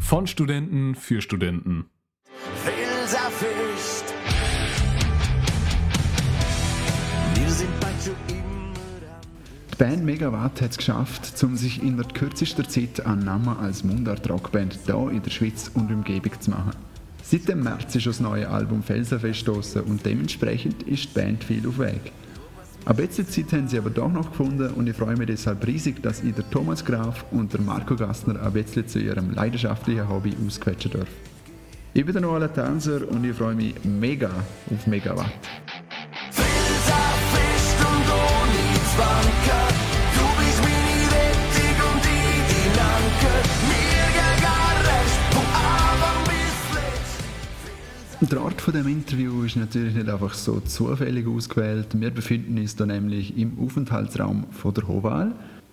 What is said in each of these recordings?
Von Studenten für Studenten. Die Band Megawatt hat es geschafft, um sich in der kürzesten Zeit einen Namen als Mundart-Rockband hier in der Schweiz und Umgebung zu machen. Seit dem März ist das neue Album Felsenfest und dementsprechend ist die Band viel auf Weg. Ab jetzt Zeit haben sie aber doch noch gefunden und ich freue mich deshalb riesig, dass ich der Thomas Graf und der Marco Gastner ab jetzt zu ihrem leidenschaftlichen Hobby ausquetschen dürfen. Ich bin der Noah Tanzer und ich freue mich mega auf Megawatt. Felsenfest und ohne Der Ort von dem Interview ist natürlich nicht einfach so zufällig ausgewählt. Wir befinden uns da nämlich im Aufenthaltsraum von der Hoval,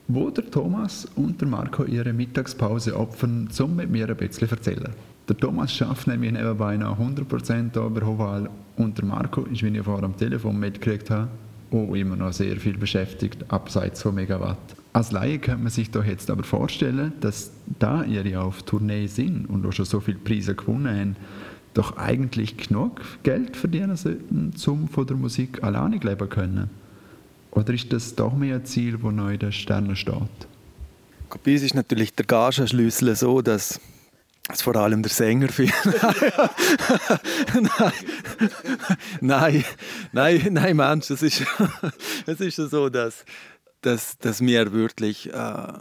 wo der Thomas und der Marco ihre Mittagspause opfern, um mit mir ein bisschen zu erzählen. Der Thomas schafft nämlich nebenbei noch 100% hier bei Hoval und der Marco ist, wie ich vorher am Telefon mitgekriegt habe, auch immer noch sehr viel beschäftigt, abseits von Megawatt. Als Laie könnte man sich doch jetzt aber vorstellen, dass da ihr ja auf Tournee sind und auch schon so viele Preise gewonnen haben, doch eigentlich genug Geld verdienen sollten, um von der Musik alleine leben können? Oder ist das doch mehr ein Ziel, das noch in den Sternen steht? Bei uns ist natürlich der Gagenschlüssel so, dass es vor allem der Sänger viel. nein, nein, nein, nein, Mensch, es ist, es ist so, dass, dass, dass wir wirklich äh,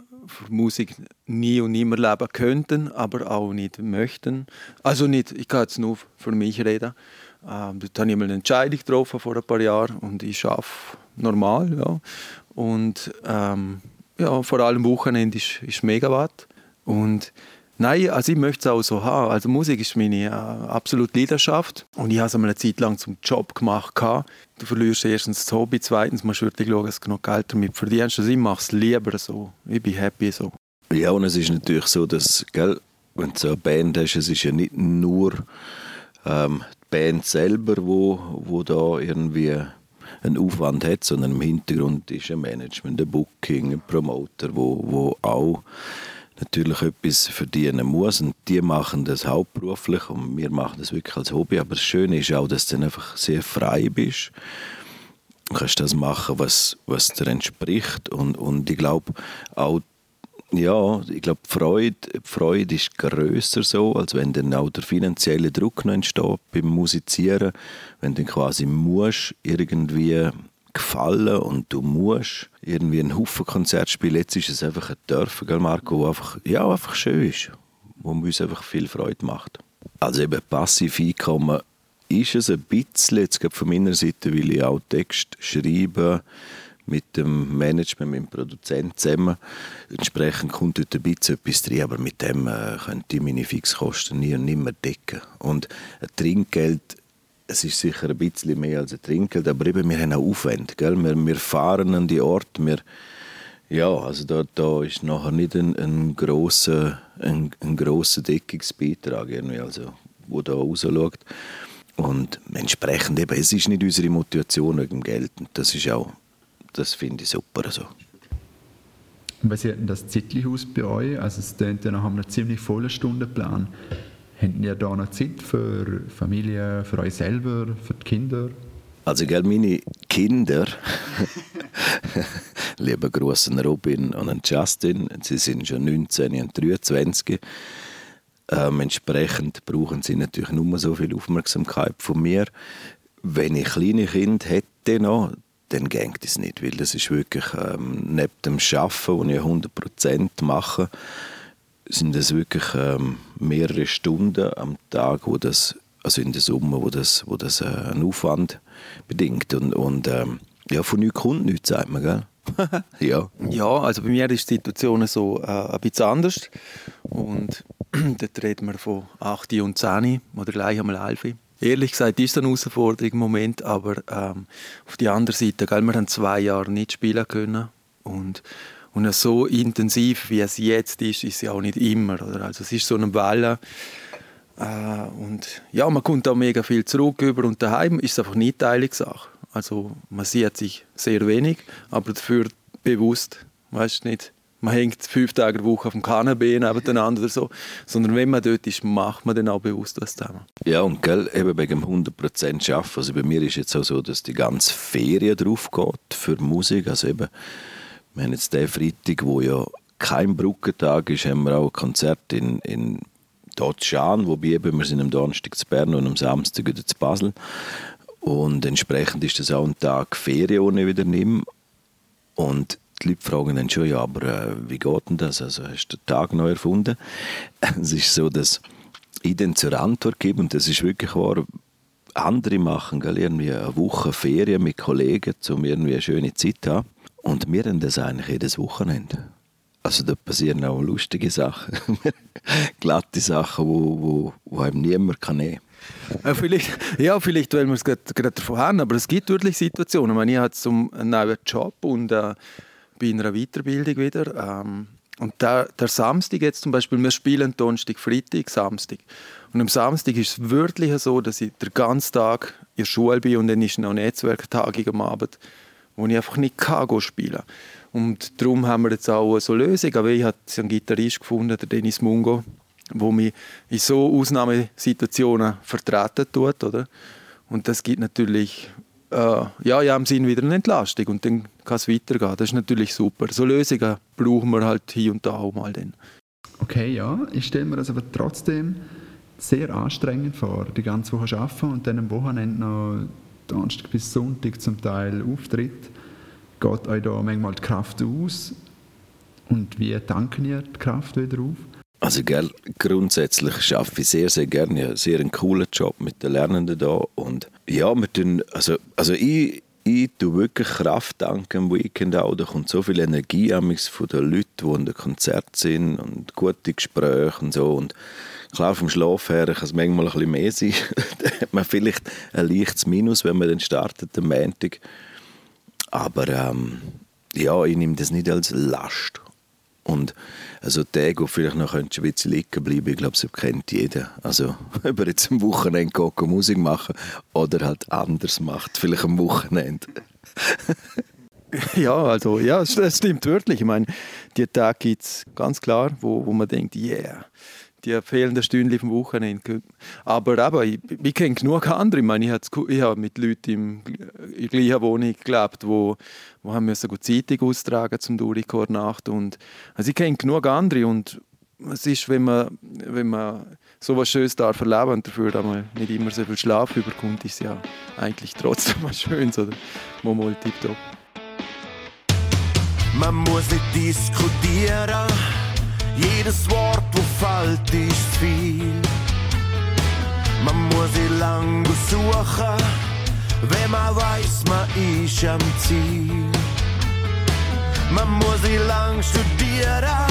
Musik nie und nimmer leben könnten, aber auch nicht möchten. Also nicht, ich kann jetzt nur für mich reden. Ähm, da habe ich mal eine Entscheidung getroffen vor ein paar Jahren und ich arbeite normal. Ja. Und ähm, ja, vor allem Wochenende ist, ist Megawatt. Und Nein, also ich möchte es auch so haben. Also Musik ist meine äh, absolute Leidenschaft. Und ich habe es eine Zeit lang zum Job gemacht. Du verlierst erstens das Hobby, zweitens musst du wirklich schauen, dass du genug Geld damit verdienst. Also ich mache es lieber so. Ich bin happy so. Ja, und es ist natürlich so, dass, gell, wenn du so eine Band hast, es ist ja nicht nur ähm, die Band selber, wo, wo da irgendwie einen Aufwand hat, sondern im Hintergrund ist ein Management, ein Booking, ein Promoter, wo, wo auch natürlich etwas verdienen muss. Und die machen das hauptberuflich und wir machen das wirklich als Hobby. Aber das Schöne ist auch, dass du dann einfach sehr frei bist. Du kannst das machen, was, was dir entspricht. Und, und ich glaube, auch ja, ich glaube, die Freude, die Freude ist grösser so, als wenn dann auch der finanzielle Druck noch entsteht beim Musizieren. Wenn du quasi musst irgendwie gefallen und du musst irgendwie einen Haufen Konzert spielen. Jetzt ist es einfach ein Dörfer, gell Marco, wo einfach, ja, einfach schön ist, wo uns einfach viel Freude macht. Also eben passiv Einkommen ist es ein bisschen, jetzt von meiner Seite, weil ich auch Text schreibe, mit dem Management, mit dem Produzenten zusammen. Entsprechend kommt dort ein bisschen etwas drin, aber mit dem äh, könnte ich meine Fixkosten nie und nimmer decken. Und ein Trinkgeld es ist sicher ein bisschen mehr als ein Trinkgeld, aber eben, wir haben auch Aufwand. Gell? Wir, wir fahren an die Ort, wir, ja, also da, da ist nachher nicht ein, ein grosser, ein, ein grosser Deckungsbeitrag, irgendwie, also, wo da rausschaut. Und entsprechend eben, es ist nicht unsere Motivation wegen Geld. Das ist auch, das finde ich super so. Und denn das zeitlich aus bei euch? Also es klingt ja nach einem ziemlich vollen Stundenplan. Habt ihr da noch Zeit für Familie, für euch selber, für die Kinder? Also, gell, meine Kinder, lieber großen Robin und Justin, sie sind schon 19 und 23. Ähm, entsprechend brauchen sie natürlich nur so viel Aufmerksamkeit von mir. Wenn ich kleine Kinder hätte noch, dann geht es nicht, weil das ist wirklich ähm, neben dem Arbeiten, das ich 100% mache, sind das wirklich ähm, mehrere Stunden am Tag, wo das, also in der Summe, wo das, wo das äh, einen Aufwand bedingt. Und, und ähm, ja, von nichts kommt nichts, sagt man, gell? ja. ja, also bei mir ist die Situation so äh, ein bisschen anders. Und dort reden wir von 8 und 10 oder gleich einmal 11. Ehrlich gesagt ist das eine Herausforderung im Moment, aber ähm, auf der anderen Seite, gell, wir haben zwei Jahre nicht spielen können. Und und so intensiv, wie es jetzt ist, ist es ja auch nicht immer. Oder? Also es ist so eine Welle. Äh, und ja, man kommt auch mega viel zurück über und daheim ist es einfach nicht Teilungssache. Also man sieht sich sehr wenig, aber dafür bewusst, weißt nicht, man hängt fünf Tage der Woche auf dem Kanapee nebeneinander oder so, sondern wenn man dort ist, macht man dann auch bewusst was zusammen. Ja, und gell, eben wegen dem 100% Arbeiten. Also bei mir ist jetzt auch so, dass die ganze Ferien drauf geht für Musik. Also eben, wir haben jetzt den Freitag, wo ja kein Brückentag ist, haben wir auch ein Konzert in, in Dotschan, wobei wir sind am Donnerstag zu Bern und am Samstag wieder zu Basel. Und entsprechend ist das auch ein Tag Ferien, ohne wieder nimm. Und die Leute fragen dann schon, ja, aber äh, wie geht denn das? Also hast du den Tag neu erfunden? es ist so, dass ich dann zur Antwort gebe, und das ist wirklich wahr, andere machen gell, irgendwie eine Woche Ferien mit Kollegen, um irgendwie eine schöne Zeit zu haben. Und wir haben das eigentlich jedes Wochenende. Also da passieren auch lustige Sachen, glatte Sachen, wo, wo, wo einem niemand kann nehmen ja, äh, vielleicht, ja, vielleicht, weil wir es gerade davon haben, aber es gibt wirklich Situationen. Ich, meine, ich habe zum einen neuen Job und äh, in einer Weiterbildung wieder. Ähm, und der, der Samstag jetzt zum Beispiel, wir spielen Donnerstag, Freitag, Samstag. Und am Samstag ist es wirklich so, dass ich den ganzen Tag in der Schule bin und dann ist noch Netzwerktagung am Abend, wo ich einfach nicht kann spielen kann. Und darum haben wir jetzt auch so Lösungen. Aber ich habe einen Gitarrist gefunden, der Dennis Mungo, wo mich in so Ausnahmesituationen vertreten tut, oder? Und das gibt natürlich äh, ja, ja, im Sinn wieder eine Entlastung und dann kann es weitergehen. Das ist natürlich super. So Lösungen brauchen wir halt hier und da auch mal. Dann. Okay, ja, ich stelle mir das aber trotzdem sehr anstrengend vor, die ganze Woche arbeiten und dann am Wochenende noch Donnerstag bis Sonntag zum Teil Auftritt. Geht euch da manchmal die Kraft aus? Und wie tanken ihr die Kraft wieder auf? Also gell, grundsätzlich arbeite ich sehr, sehr gerne. Ich habe sehr einen coolen Job mit den Lernenden da. Und ja, wir tun, also, also ich, ich tue wirklich Kraft danken am Weekend auch. Da kommt so viel Energie von den Leuten, die in den Konzert sind und gute Gespräche und so. Und klar, vom Schlaf her kann es manchmal ein bisschen mehr sein. da hat man vielleicht ein leichtes Minus, wenn man dann startet am Montag. Aber ähm, ja, ich nehme das nicht als Last. Und also Tage, wo vielleicht noch ein bisschen liegen bleiben, ich glaube, das kennt jeder. Also ob er jetzt am Wochenende geht, Musik machen oder halt anders macht, vielleicht am Wochenende. ja, also ja, das stimmt wirklich. Ich meine, die Tage gibt es ganz klar, wo, wo man denkt, yeah, die fehlenden Stunden vom Wochenende. Aber aber ich, ich kenne genug andere. Ich meine, ich habe mit Leuten im, in der gleichen Wohnung gelebt, wo, wo haben müssen gut Zeitung austragen zum Durchkommen Nacht. Und, also ich kenne genug andere und es ist, wenn man, wenn man so etwas Schönes darf erleben und dafür nicht immer so viel Schlaf überkommt, ist ja eigentlich trotzdem was Schönes oder mal, mal tipptopp. Man muss nicht diskutieren jedes Wort, fällt, ist viel. Man muss sie lang suchen, wenn man weiß, man ist am Ziel. Man muss sie lang studieren,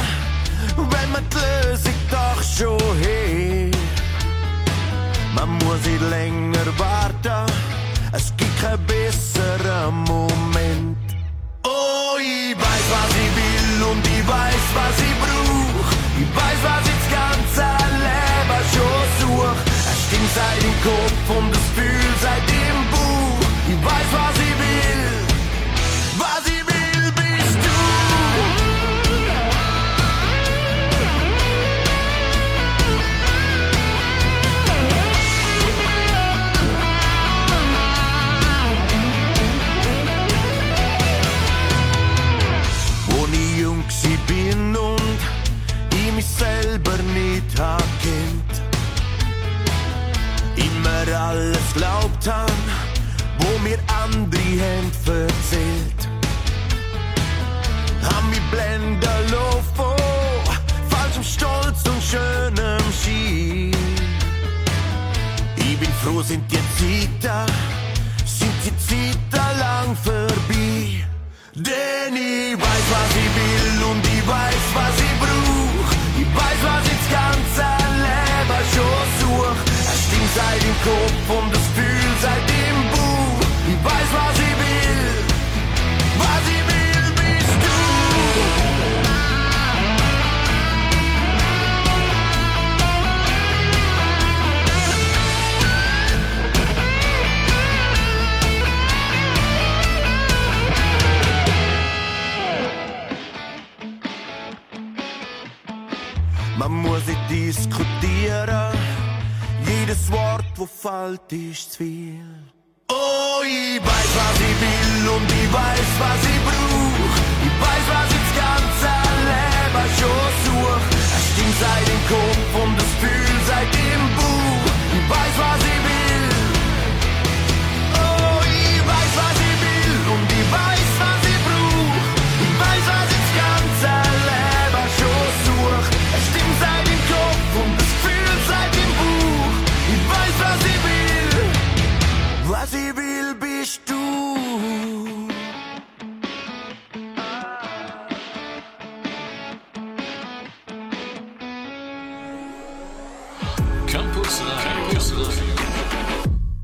wenn man die Lösung doch schon hat. Man muss sie länger warten, es gibt keinen besseren Moment. Oh, ich weiß, was ich will und ich weiß, was ich brauch. Ich weiß, was ich such. Es stinkt seit dem Kopf und das Gefühl seit dem Buch. Ich weiß, was ich will. Was ich will, bist du. Wo ich jung bin und ich mich selber nicht hab Immer alles glaubt han, wo mir andere haben erzählt. Haben mich blenden lassen von falschem Stolz und schönem Schien. Ich bin froh, sind die Zeiten, sind die Zeiten lang vorbei. Denn ich weiß, was ich will und ich weiß, was ich brauch. Ich weiß, was ich das Seit dem Kopf und das Gefühl seit dem Buch. Weiß, was ich will. Was ich will, bist du. man muss nicht diskutieren. Jedes Wort, wo fällt, ist zu viel. Oh, ich weiß, was ich will und ich weiß, was ich brauch.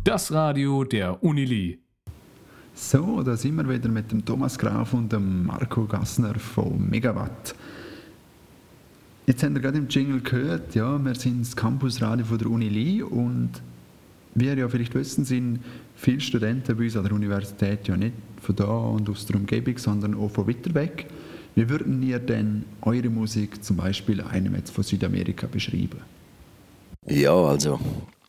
Das Radio der Unili. So, da sind wir wieder mit dem Thomas Graf und dem Marco Gassner von Megawatt. Jetzt haben wir gerade im Jingle gehört, ja, wir sind das Campusradio von der Uni Lee und wie ihr ja vielleicht wissen, sind viele Studenten bei uns an der Universität ja nicht von da und aus der Umgebung, sondern auch von weiter weg. Wie würden ihr denn eure Musik zum Beispiel einem jetzt von Südamerika beschreiben? Ja, also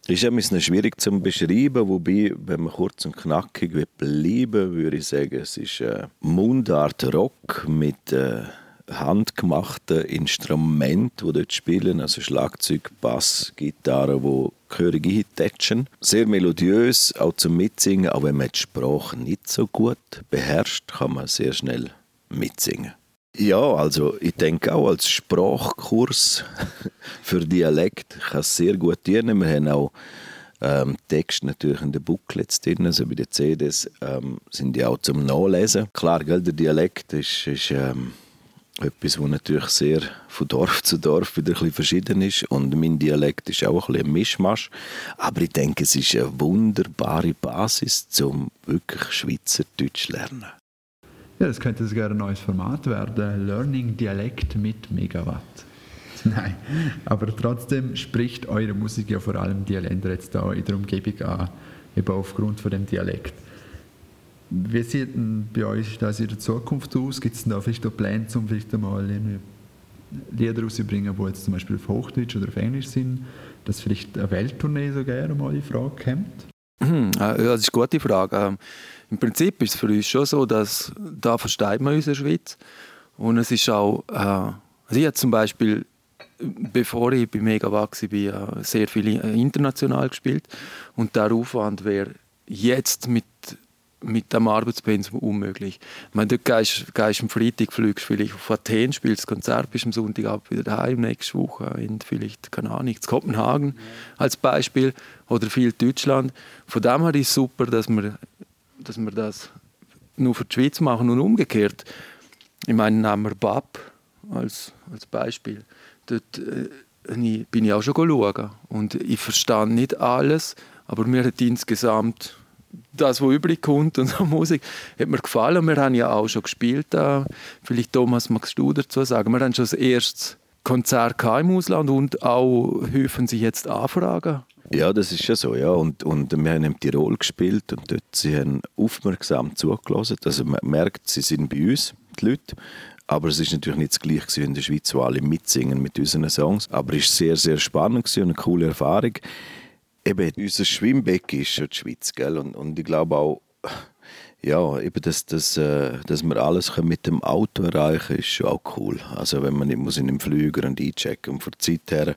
ist ein bisschen schwierig zu beschreiben, wobei, wenn man kurz und knackig bleiben würde ich sagen, es ist äh, Mundart Rock mit äh, handgemachten Instrumenten, die dort spielen, also Schlagzeug, Bass, Gitarre, wo gehörige hittätschen. Sehr melodiös, auch zum Mitsingen, auch wenn man die Sprache nicht so gut beherrscht, kann man sehr schnell mitsingen. Ja, also ich denke auch als Sprachkurs für Dialekt kann es sehr gut dienen. Wir haben auch ähm, Text natürlich in den Booklets drin, also bei den CDs ähm, sind die auch zum Nachlesen. Klar, gell, der Dialekt ist, ist ähm, etwas, was natürlich sehr von Dorf zu Dorf wieder ein bisschen verschieden ist und mein Dialekt ist auch ein bisschen ein Mischmasch. Aber ich denke, es ist eine wunderbare Basis, um wirklich Schweizerdeutsch zu lernen. Ja, das könnte sogar ein neues Format werden. Learning Dialekt mit Megawatt. Nein, aber trotzdem spricht eure Musik ja vor allem die Länder jetzt da in der Umgebung an, eben aufgrund von dem Dialekt. Wie sieht denn bei euch das in der Zukunft aus? Gibt es da vielleicht auch Pläne, um vielleicht irgendwie Lieder rauszubringen, die jetzt zum Beispiel auf Hochdeutsch oder auf Englisch sind, dass vielleicht eine Welttournee so gerne mal in Frage kommt? Hm, Ja, das ist eine gute Frage. Ähm, Im Prinzip ist es für uns schon so, dass da versteht man uns in der Schweiz. Und es ist auch, äh, also ich habe zum Beispiel, bevor ich bei Megawatt war, äh, sehr viel äh, international gespielt. Und der Aufwand wäre jetzt mit, mit dem Arbeitspensum unmöglich. Ich meine, dort gehst, gehst am Freitag, fliegst vielleicht auf Athen, spielst Konzert, bist am Sonntagabend wieder daheim, nächste Woche in vielleicht, keine Ahnung, in Kopenhagen als Beispiel oder viel Deutschland. Von dem her ist es super, dass wir, dass wir das nur für die Schweiz machen und umgekehrt. Ich meine, nehmen wir BAP als, als Beispiel. Dort äh, bin ich auch schon schauen. Und ich verstehe nicht alles, aber mir hat insgesamt das, was übrig kommt und so Musik, hat mir gefallen. Wir haben ja auch schon gespielt. Äh, vielleicht, Thomas, magst du dazu sagen? Wir haben schon das erste Konzert im Ausland und auch häufen sich jetzt Anfragen. Ja, das ist ja so, ja. Und, und wir haben in Tirol gespielt und dort sie haben aufmerksam zugelassen. Also man merkt, sie sind bei uns, die Leute. Aber es ist natürlich nicht das Gleiche in der Schweiz, wo alle mitsingen mit unseren Songs. Aber es war sehr, sehr spannend und eine coole Erfahrung. Eben, unser Schwimmbecken ist schon die Schweiz, gell? Und, und ich glaube auch, ja, eben, dass, dass, äh, dass wir alles mit dem Auto erreichen ist schon auch cool. Also wenn man nicht muss in einem Flüger und einchecken und von der Zeit her,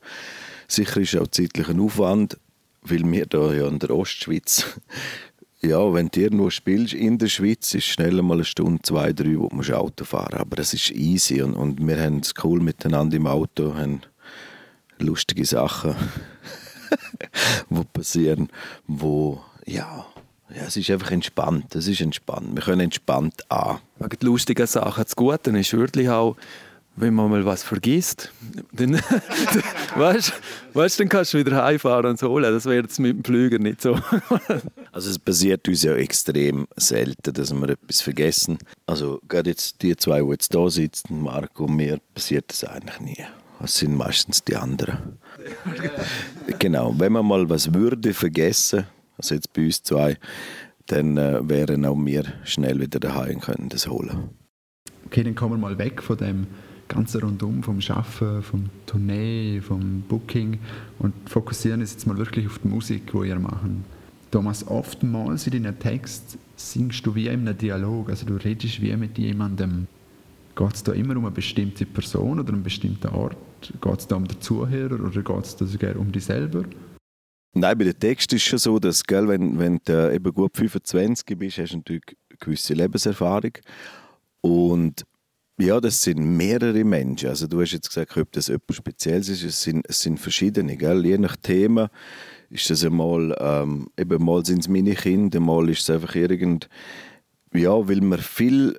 sicher ist auch zeitlich ein Aufwand, weil wir da ja in der Ostschweiz, ja, wenn du irgendwo spielst in der Schweiz, ist schnell mal eine Stunde, zwei, drei, wo musst Auto fahren Aber das ist easy und, und wir haben es cool miteinander im Auto, haben lustige Sachen, die passieren, wo, ja, ja, es ist einfach entspannt. Es ist entspannt. Wir können entspannt an. Wegen die lustigen Sachen. Das Gute ist wirklich auch, wenn man mal was vergisst, dann, weißt, weißt, dann kannst du wieder heimfahren und so holen. Das wäre jetzt mit dem Flüger nicht so. Also es passiert uns ja extrem selten, dass wir etwas vergessen. Also gerade jetzt die zwei, die jetzt da sitzen, Marco und mir, passiert das eigentlich nie. Das sind meistens die anderen. genau, wenn man mal was würde vergessen, also jetzt bei uns zwei, dann äh, wären auch wir schnell wieder daheim und können das holen. Okay, dann kommen wir mal weg von dem ganze Rundum vom Schaffen, vom Tournee, vom Booking und fokussieren uns jetzt mal wirklich auf die Musik, die ihr machen. Thomas, oftmals in deinen Text singst du wie in einem Dialog, also du redest wie mit jemandem. Geht es da immer um eine bestimmte Person oder einen bestimmten Ort? Geht es da um den Zuhörer oder geht es da um dich selber? Nein, bei den Texten ist es schon so, dass gell, wenn, wenn du eben gut 25 bist, hast du natürlich eine gewisse Lebenserfahrung. Und ja, das sind mehrere Menschen. Also du hast jetzt gesagt, ob das etwas Spezielles ist. Es sind, es sind verschiedene. Gell? Je nach Thema ist das einmal, ähm, eben mal sind es meine Kinder, mal ist es einfach irgend, ja, weil wir viel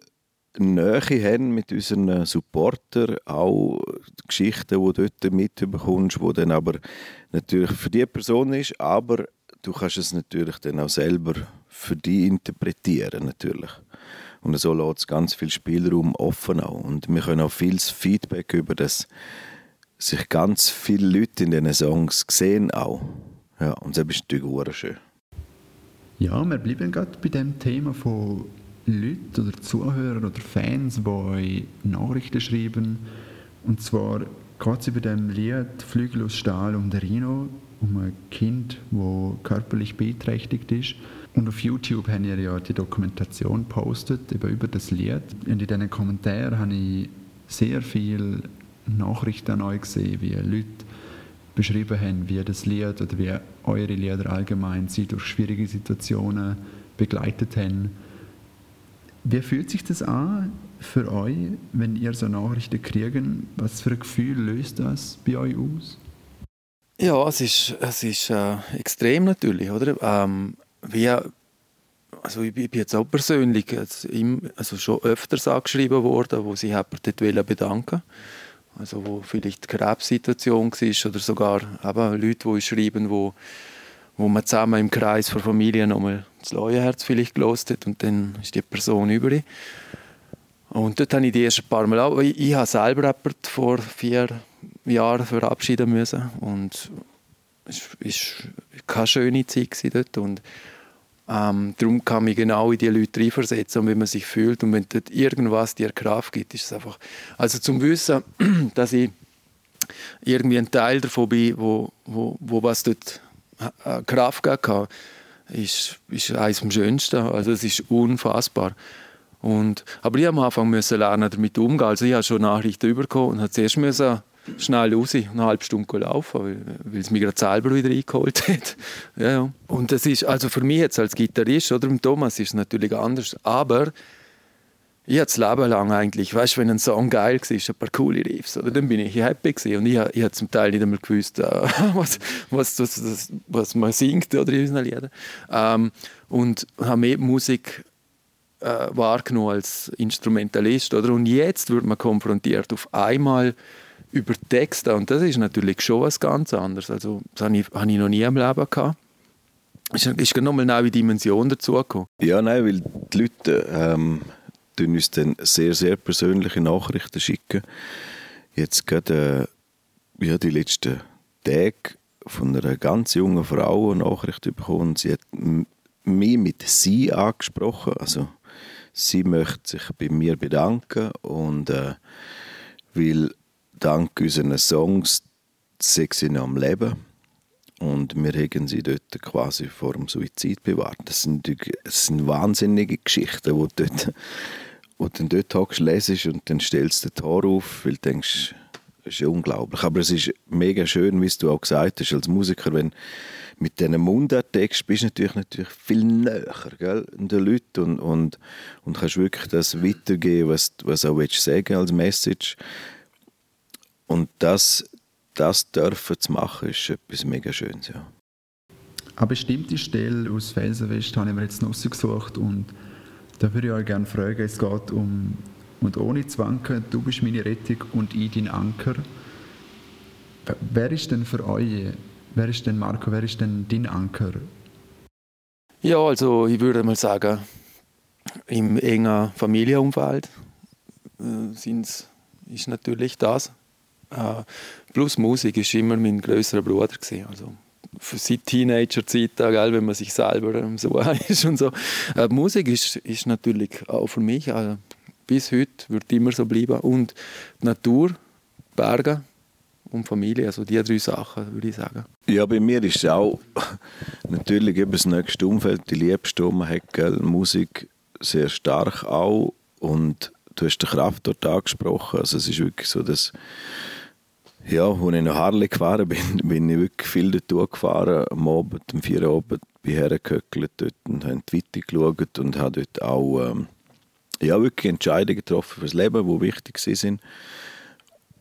Nähe haben mit unseren Supportern, auch Geschichten, die du dort mitbekommst, die dann aber natürlich für die Person ist, aber du kannst es natürlich dann auch selber für die interpretieren natürlich. Und so lässt es ganz viel Spielraum offen auch. Und wir können auch viel Feedback über das sich ganz viele Leute in diesen Songs sehen auch. Ja, und das ist natürlich schön. Ja, wir bleiben gerade bei dem Thema von Leuten oder Zuhörern oder Fans, die euch Nachrichten schreiben. Und zwar geht es über dem Lied Flügel aus Stahl den Rino, um ein Kind, das körperlich beeinträchtigt ist. Und auf YouTube haben ihr ja die Dokumentation postet über das Lied. Und in diesen Kommentaren habe ich sehr viele Nachrichten an euch gesehen, wie Leute beschrieben haben, wie das Lied oder wie eure Lieder allgemein sie durch schwierige Situationen begleitet haben. Wie fühlt sich das an für euch, wenn ihr so Nachrichten kriegt? Was für ein Gefühl löst das bei euch aus? Ja, es ist, es ist äh, extrem natürlich, oder? Ähm, wie, also ich, bin jetzt auch persönlich also schon öfters angeschrieben worden, wo sich jemand dort bedanken also wo vielleicht eine Krebssituation war oder sogar eben Leute, die schreiben, wo, wo man zusammen im Kreis der Familie nochmal das Leuenherz vielleicht gelost hat und dann ist die Person übrig. Und dort habe ich die ersten paar Mal auch, ich, ich habe selber vor vier Jahren verabschieden müssen und es war keine schöne Zeit dort und ähm, darum kann ich genau in die Leute reinversetzen und wie man sich fühlt und wenn dort irgendwas dir Kraft gibt, ist es einfach... Also zum Wissen, dass ich irgendwie ein Teil davon bin, wo, wo, wo was dort äh, Kraft gegeben ist, ist eines am schönsten. Also es ist unfassbar. Und, aber ich musste am Anfang müssen lernen, damit umzugehen. Also ich habe schon Nachrichten bekommen und habe zuerst müssen schnell raus, eine halbe Stunde laufen, weil, weil es mich gerade selber wieder eingeholt hat. ja, ja. Und das ist, also für mich jetzt als Gitarrist oder Thomas ist es natürlich anders, aber ich habe das Leben lang eigentlich, weißt du, wenn ein Song geil war, ein paar coole Riffs, oder, dann bin ich happy gewesen. und ich, ich habe zum Teil nicht einmal gewusst, äh, was, was, was, was, man singt oder in unseren Liedern. Ähm, und habe mehr Musik äh, wahrgenommen als Instrumentalist, oder? Und jetzt wird man konfrontiert auf einmal über Texte. Und das ist natürlich schon was ganz anderes. Also, das habe ich, habe ich noch nie im Leben gehabt. Ist, ist nochmal eine neue Dimension dazugekommen. Ja, nein, weil die Leute ähm, uns dann sehr, sehr persönliche Nachrichten schicken. Jetzt gerade äh, ja, die letzten Tage von einer ganz jungen Frau eine Nachricht bekommen. Sie hat mich mit «sie» angesprochen. Also, sie möchte sich bei mir bedanken und äh, weil dank unseren Songs sie noch am Leben und wir haben sie dort quasi vor dem Suizid bewahrt. Das sind, das sind wahnsinnige Geschichten, wo du dort, wo du dort hockst, lesest und dann stellst du den Tor auf, weil du denkst, das ist ja unglaublich. Aber es ist mega schön, wie du auch gesagt hast, als Musiker, wenn mit diesen Mundarttext bist du natürlich, natürlich viel näher gell, den Leuten und, und, und kannst wirklich das weitergeben, was du auch willst sagen als Message. Und das, das dürfen zu machen, ist etwas mega Schönes. Ja. Eine bestimmte Stelle aus Felsenwest habe ich mir jetzt rausgesucht und da würde ich euch gerne fragen, es geht um «Und ohne Zwanken, du bist meine Rettung und ich dein Anker». Wer ist denn für euch, wer ist denn Marco, wer ist denn dein Anker? Ja, also ich würde mal sagen, im engen Familienumfeld äh, sind's, ist natürlich das, äh, plus Musik ist immer mein größerer Bruder gewesen. Also seit Teenager-Zeit, wenn man sich selber so ist und so. Äh, Musik ist, ist natürlich auch für mich äh, bis heute, wird immer so bleiben. Und die Natur, Berge und Familie, also die drei Sachen, würde ich sagen. Ja, bei mir ist es auch natürlich eben das nächste Umfeld, die Liebste, die man hat, gell? Musik sehr stark auch und du hast den Kraftort angesprochen, also es ist wirklich so, dass ja, als ich nach Harley gefahren bin, bin ich wirklich viel dort gefahren, am Abend, vier Uhr Abend, bin hergehöckelt dort und habe die geschaut und habe dort auch ähm, ja, wirklich Entscheidungen getroffen fürs Leben, die wichtig sind.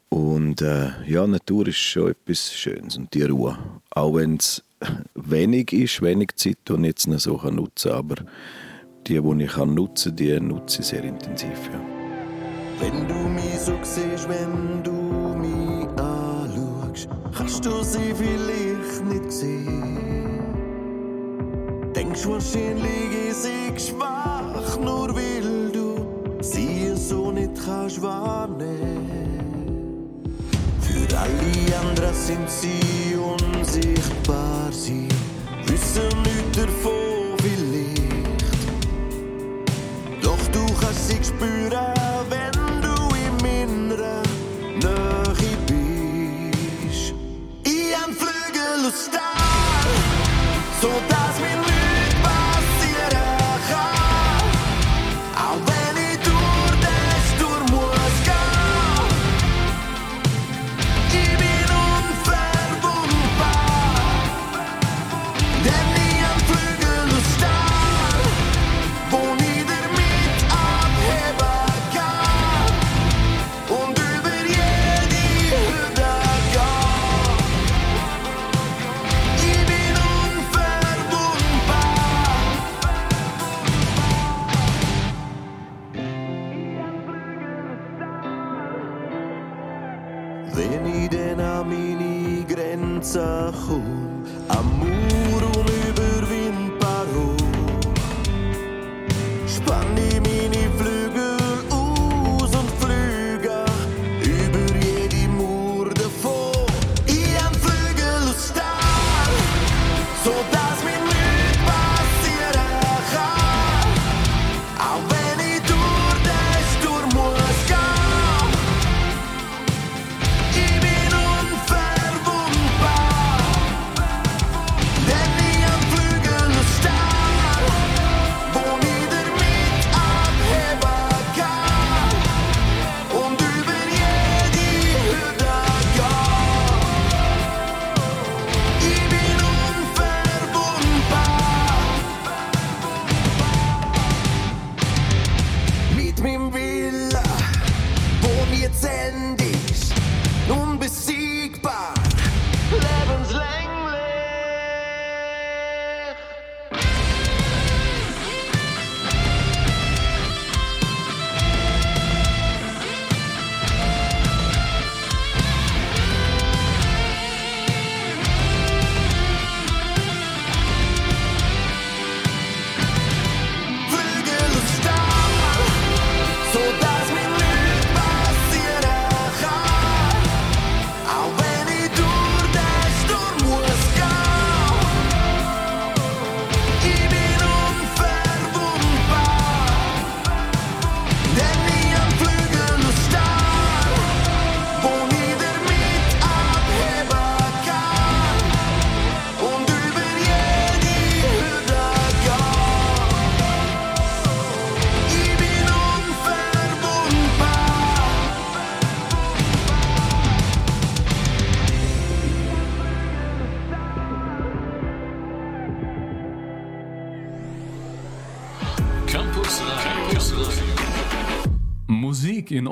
Und äh, ja, Natur ist schon etwas Schönes und die Ruhe. Auch wenn es wenig ist, wenig Zeit, die ich jetzt noch so nutzen kann. Aber die, die ich kann nutzen kann, die nutze ich sehr intensiv. Ja. Wenn du mich so siehst, wenn du kannst du sie vielleicht nicht sehen. Denkst wahrscheinlich, ist ich schwach, nur weil du sie so nicht kannst wahrnehmen. Für alle anderen sind sie unsichtbar, sie wissen nichts davon vielleicht. Doch du kannst sie spüren, Flügel aus Stahl, so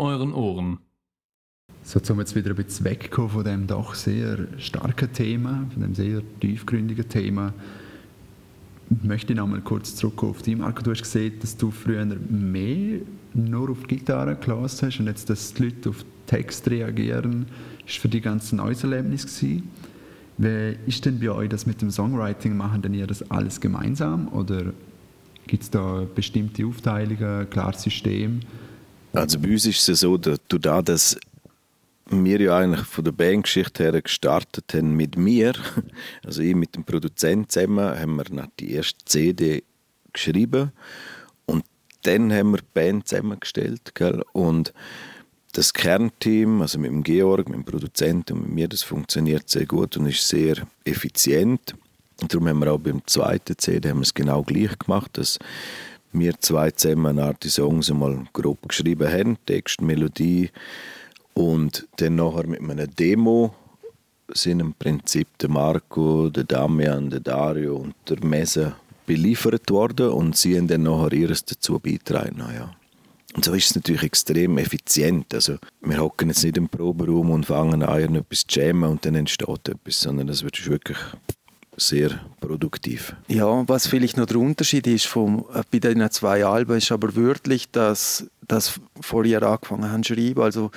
euren Ohren. So, um jetzt wieder ein bisschen wegzukommen von dem doch sehr starken Thema, von dem sehr tiefgründigen Thema, möchte ich noch mal kurz zurück auf dich, Marco. Du hast gesehen, dass du früher mehr nur auf die Gitarre gelassen hast und jetzt, dass die Leute auf Text reagieren, ist für dich ganz ein neues Erlebnis gewesen. Wie ist denn bei euch das mit dem Songwriting? Machen denn ihr das alles gemeinsam oder gibt es da bestimmte Aufteilungen, ein klares System? Also bei uns ist es so, dass du wir ja eigentlich von der Bandgeschichte her gestartet haben mit mir, also ich mit dem Produzenten zusammen, haben wir nach die erste CD geschrieben und dann haben wir die Band zusammengestellt. Gell? Und das Kernteam, also mit dem Georg, mit dem Produzenten und mit mir, das funktioniert sehr gut und ist sehr effizient. Und darum haben wir auch beim zweiten CD haben wir es genau gleich gemacht, dass wir zwei zusammen eine Art Songs einmal grob geschrieben haben, Text, Melodie und dann nachher mit einer Demo sind im Prinzip der Marco, der Damian, der Dario und der Mese beliefert worden und sie haben dann nachher ihres dazu beitragen. Ja. Und so ist es natürlich extrem effizient. Also, wir hocken jetzt nicht im Proberaum und fangen an, etwas zu jammen und dann entsteht etwas, sondern es wird wirklich sehr produktiv. Ja, was vielleicht noch der Unterschied ist vom, äh, bei den zwei Alben, ist aber wirklich, dass das vorher angefangen haben zu schreiben. Also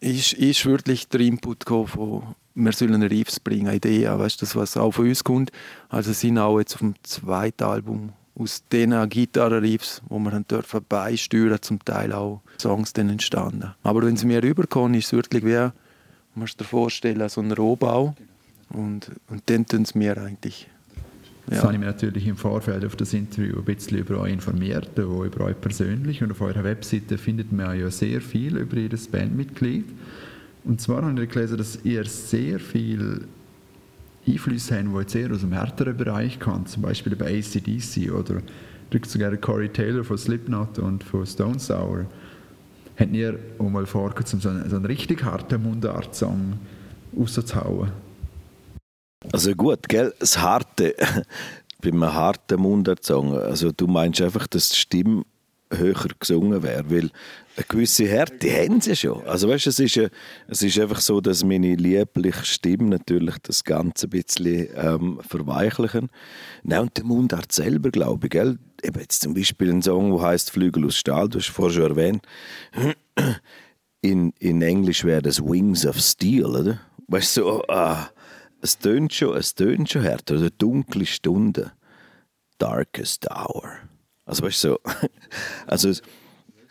ist, ist wirklich der Input von wir sollen Riffs bringen, Ideen, weißt du, das was auch von uns kommt. Also sind auch jetzt auf dem zweiten Album aus diesen Gitarrenriffs, wo wir dürfen beisteuern, zum Teil auch Songs dann entstanden. Aber wenn sie mir rüberkommen, ist es wirklich wie, man muss dir vorstellen, so ein Rohbau. Und, und dann tun sie mir eigentlich ja. habe ich mich natürlich im Vorfeld auf das Interview ein bisschen über euch informiert, auch über euch persönlich. Und auf eurer Webseite findet man ja sehr viel über jedes Bandmitglied. Und zwar habe ich gelesen, dass ihr sehr viel Einflüsse habt, die jetzt eher aus dem härteren Bereich kommen, zum Beispiel bei ACDC oder sogar Corey Taylor von Slipknot und von Stone Sour. Habt ihr auch mal vor, so einen, so einen richtig harten Mundart-Song rauszuhauen? Also gut, gell, das Harte, bei einem harten Mundart-Song, also du meinst einfach, dass die Stimme höher gesungen wäre, weil eine gewisse Härte haben sie schon. Also weißt, es, ist, es ist einfach so, dass meine liebliche Stimme natürlich das Ganze ein bisschen ähm, verweichlichen. Nein, und der Mundart selber, glaube ich, gell? Eben jetzt zum Beispiel ein Song, der heißt Flügel aus Stahl, du hast vorher schon erwähnt. In, in Englisch wäre das Wings of Steel, oder? Weißt du, so, ah, es tönt schon, es tönt schon härter. Oder dunkle Stunde. Darkest Hour. Also weißt du, so, also,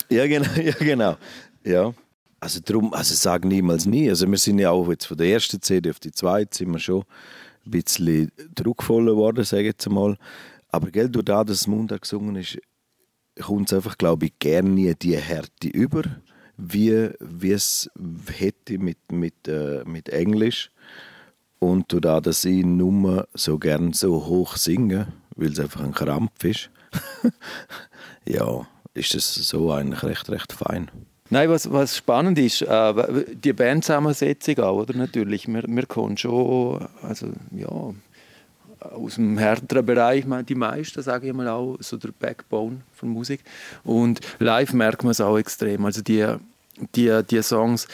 ja genau, ja genau, ja. Also darum, also sag niemals nie. Also wir sind ja auch jetzt von der ersten CD auf die zweite sind wir schon ein bisschen druckvoller geworden, sage ich jetzt mal. Aber gell, durch das, dass Mundart gesungen ist, kommt es einfach, glaube ich, gerne nie die Härte über, wie, wie es hätte mit, mit, äh, mit Englisch. Und dadurch, dass ich nur so gern so hoch singe, weil es einfach ein Krampf ist, ja, ist es so eigentlich recht, recht fein. Nein, was, was spannend ist, äh, die Bandzusammensetzung auch, oder? Natürlich, wir, wir kommen schon, also ja, aus dem härteren Bereich, die meisten, sage ich mal auch, so der Backbone von Musik. Und live merkt man es auch extrem. Also die, die, die Songs,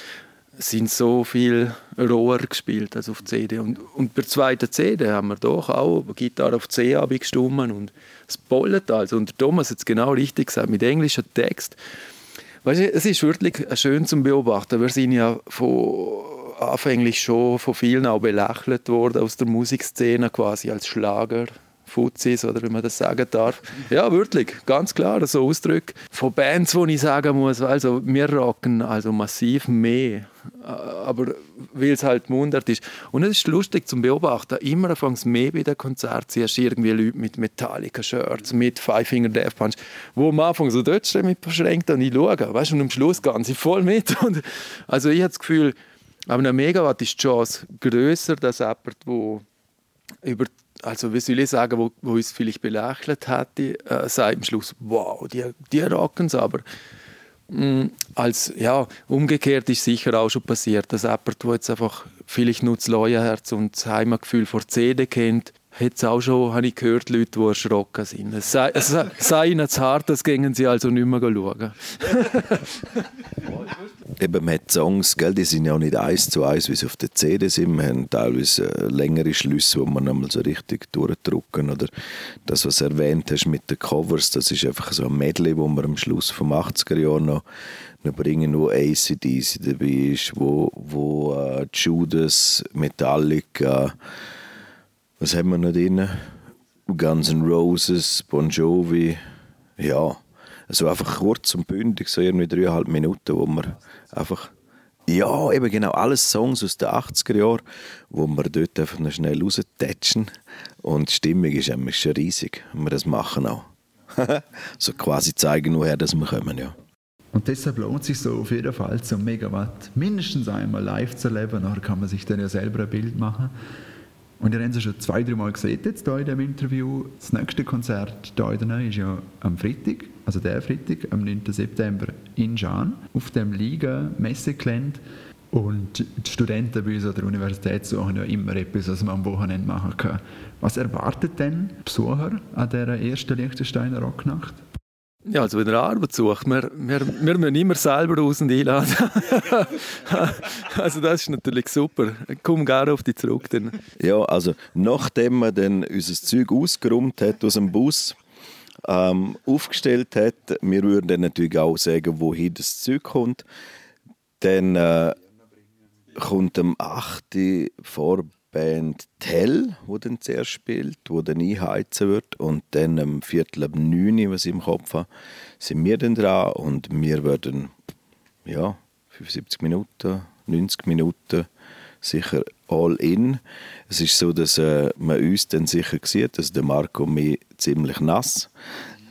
sind so viel roher gespielt als auf CD. Und, und bei der zweiten CD haben wir doch auch Gitarre auf C abgestimmt und es bollet also. Und Thomas hat es genau richtig gesagt, mit englischem Text. Weißt du, es ist wirklich schön zum Beobachten. Wir sind ja von anfänglich schon von vielen auch belächelt worden aus der Musikszene quasi als Schlager Fuzis oder wie man das sagen darf. Ja, wirklich, ganz klar, so Ausdrücke. Von Bands, wo ich sagen muss, also wir rocken also massiv mehr, aber weil es halt Mundart ist. Und es ist lustig zum Beobachten, immer anfangs mehr bei den Konzerten siehst irgendwie Leute mit Metallica-Shirts, mit Five Finger Death Punch, wo am Anfang so dort stehen mit verschränkt und ich schaue, weißt du, und am Schluss gehen sie voll mit. Und also ich habe das Gefühl, aber eine Megawatt ist die Chance grösser, dass jemand, der über also wie soll ich sagen, wo, wo uns vielleicht belächelt hätte, äh, sagt am Schluss, wow, die, die rocken es aber. Mm, als, ja, umgekehrt ist sicher auch schon passiert, dass jemand, der jetzt einfach vielleicht nur das Leuenherz und das Heimatgefühl vor CD kennt, es auch schon, habe ich gehört, Leute, die erschrocken sind. Es sei, es sei ihnen zu hart, das gingen sie also nicht mehr schauen. Eben, man hat Songs, gell, die sind ja auch nicht eins zu eins, wie sie auf der CD sind. Wir haben teilweise äh, längere Schlüsse, wo man einmal so richtig durchdrucken. Oder das, was du erwähnt hast mit den Covers, das ist einfach so ein Medley, wo wir am Schluss vom 80er Jahr noch, noch bringen, wo ACDC dabei ist, wo, wo uh, Judas, Metallica, was haben wir noch drin? Guns N' Roses, Bon Jovi, ja. Also einfach kurz und bündig, so irgendwie dreieinhalb Minuten, wo man einfach ja, eben genau, alles Songs aus den 80er Jahren, wo wir dort einfach noch schnell raustätschen. Und die Stimmung ist nämlich schon riesig, wenn wir das machen auch. so quasi zeigen, woher das wir kommen, ja. Und deshalb lohnt sich so auf jeden Fall, so Megawatt mindestens einmal live zu erleben. Nachher kann man sich dann ja selber ein Bild machen. Und ihr habt es schon zwei, drei Mal gesehen jetzt hier in diesem Interview. Das nächste Konzert hier in ist ja am Freitag, also der Freitag, am 9. September in Jean, auf dem Liga Messegelände. Und die Studenten bei uns an der Universität suchen ja immer etwas, was man am Wochenende machen kann. Was erwartet denn Besucher an dieser ersten Liechtensteiner Rocknacht? Ja, also wenn er Arbeit sucht, wir, wir, wir müssen immer selber raus und einladen. also das ist natürlich super. Komm gerne auf dich zurück. Dann. Ja, also nachdem man dann unser Zeug ausgeräumt hat aus dem Bus, ähm, aufgestellt hat, wir würden dann natürlich auch sagen, wohin das Zeug kommt, dann äh, kommt am 8. vor Band Tell, wo dann zuerst spielt, wo dann einheizen wird und dann am Viertel ab 9 was ich im Kopf habe, sind wir dann dran und wir werden ja 75 Minuten, 90 Minuten sicher all in. Es ist so, dass äh, man uns dann sicher sieht, dass der Marco mich ziemlich nass,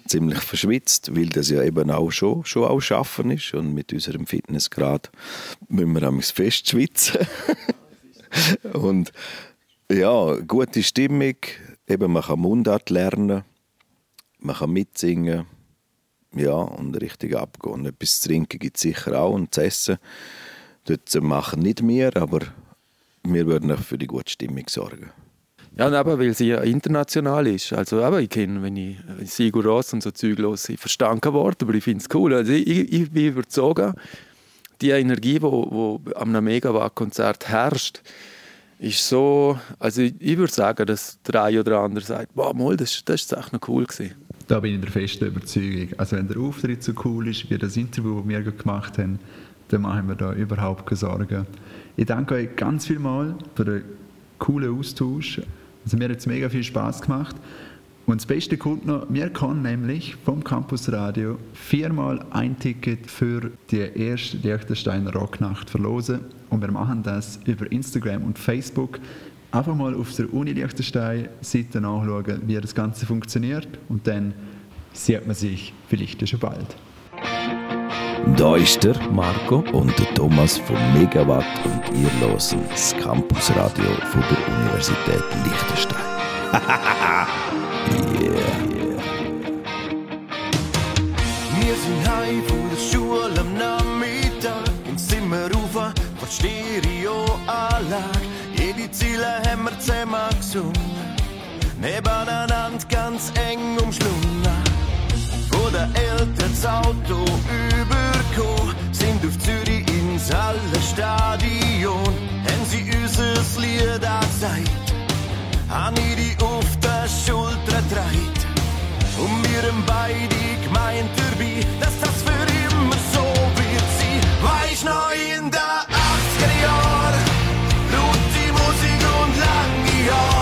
ziemlich verschwitzt, weil das ja eben auch schon, schon auch schaffen ist und mit unserem Fitnessgrad müssen wir am fest schwitzen. Und ja, gute Stimmung, eben man kann Mundart lernen, man kann mitsingen, ja, und richtig abgehen. Und etwas zu trinken gibt es sicher auch und zu essen. Dort machen nicht wir, aber wir würden für die gute Stimmung sorgen. Ja, aber weil sie ja international ist. Also, aber ich kenne, wenn ich Sigur Ross und so Zeug ich verstehe kein Wort, aber ich finde es cool. Also ich, ich bin überzogen, die Energie, die wo, wo einem Megawatt-Konzert herrscht, ist so, also ich, ich würde sagen, dass der eine oder andere sagt, boah, mal, das, das ist echt noch cool gewesen. Da bin ich der festen Überzeugung. Also wenn der Auftritt so cool ist, wie das Interview, das wir gemacht haben, dann machen wir da überhaupt keine Sorgen. Ich danke euch ganz viel mal für den coolen Austausch. Also mir hat es mega viel Spaß gemacht. Und das Beste kommt noch, wir können nämlich vom Campus Radio viermal ein Ticket für die erste Liechtensteiner Rocknacht verlosen. Und wir machen das über Instagram und Facebook. Einfach mal auf der Uni Liechtenstein Seite nachschauen, wie das Ganze funktioniert. Und dann sieht man sich vielleicht schon bald. Da ist der Marco und der Thomas von Megawatt und ihr hören das Campusradio von der Universität Liechtenstein. Wir sind heim von der Schule am Nachmittag ins Zimmer rauf von Stereoanlage. Jede Ziele haben wir zusammen gesungen, nebeneinander ganz eng umschlungen. Wo der Eltern das Auto überkommen, sind auf Zürich ins Hallenstadion, haben sie unser Lied haben ihre auf der Schulter getragen. Und wir haben beide gemeint dabei, dass das für immer so wird sein. Weisst noch in den 80er Jahren, laute Musik und lange Jahre.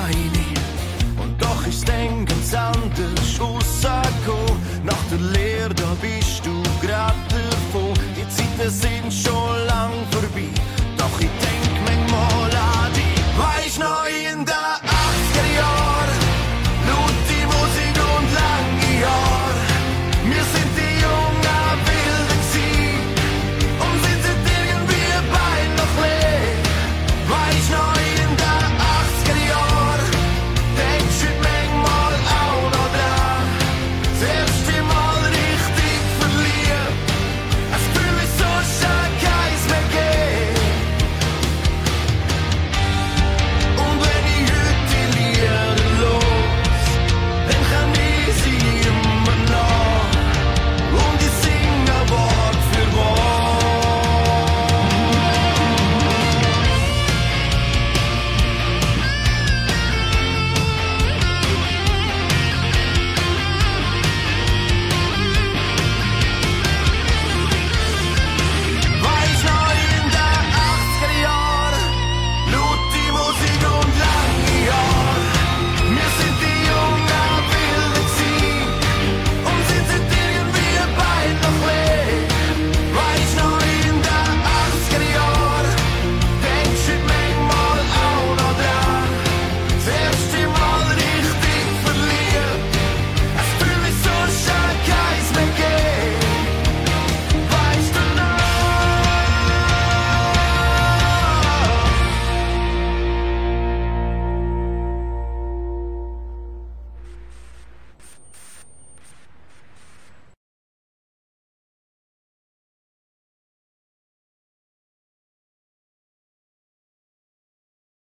Keine. Und doch ist ganz anders rausgekommen. Nach der Lehre, da bist du grad davon. Die Zeiten sind schon